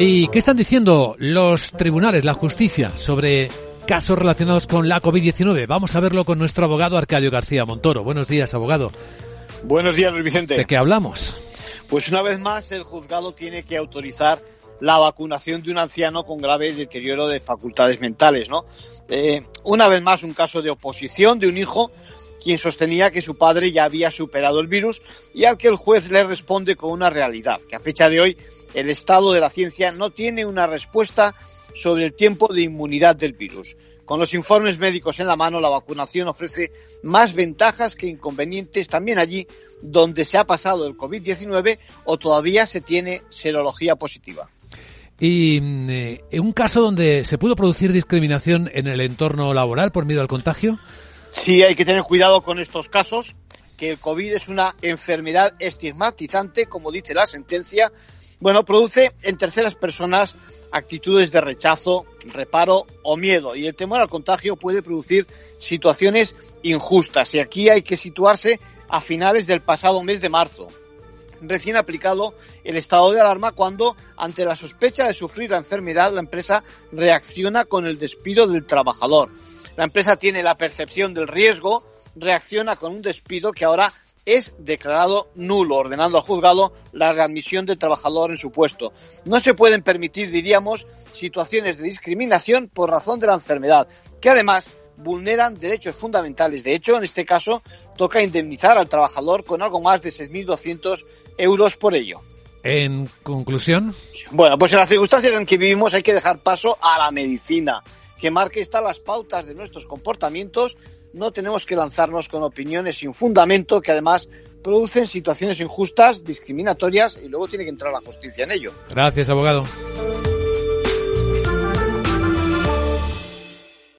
¿Y qué están diciendo los tribunales, la justicia, sobre casos relacionados con la COVID-19? Vamos a verlo con nuestro abogado Arcadio García Montoro. Buenos días, abogado. Buenos días, Luis Vicente. ¿De qué hablamos? Pues una vez más, el juzgado tiene que autorizar la vacunación de un anciano con grave deterioro de facultades mentales, ¿no? Eh, una vez más, un caso de oposición de un hijo quien sostenía que su padre ya había superado el virus y al que el juez le responde con una realidad, que a fecha de hoy el estado de la ciencia no tiene una respuesta sobre el tiempo de inmunidad del virus. Con los informes médicos en la mano, la vacunación ofrece más ventajas que inconvenientes también allí donde se ha pasado el COVID-19 o todavía se tiene serología positiva. Y en eh, un caso donde se pudo producir discriminación en el entorno laboral por miedo al contagio. Sí, hay que tener cuidado con estos casos, que el COVID es una enfermedad estigmatizante, como dice la sentencia. Bueno, produce en terceras personas actitudes de rechazo, reparo o miedo. Y el temor al contagio puede producir situaciones injustas. Y aquí hay que situarse a finales del pasado mes de marzo recién aplicado el estado de alarma cuando, ante la sospecha de sufrir la enfermedad, la empresa reacciona con el despido del trabajador. La empresa tiene la percepción del riesgo, reacciona con un despido que ahora es declarado nulo, ordenando al juzgado la readmisión del trabajador en su puesto. No se pueden permitir, diríamos, situaciones de discriminación por razón de la enfermedad, que además vulneran derechos fundamentales. De hecho, en este caso, toca indemnizar al trabajador con algo más de 6.200 euros por ello. En conclusión. Bueno, pues en las circunstancias en que vivimos hay que dejar paso a la medicina, que marque estas las pautas de nuestros comportamientos. No tenemos que lanzarnos con opiniones sin fundamento que además producen situaciones injustas, discriminatorias y luego tiene que entrar la justicia en ello. Gracias, abogado.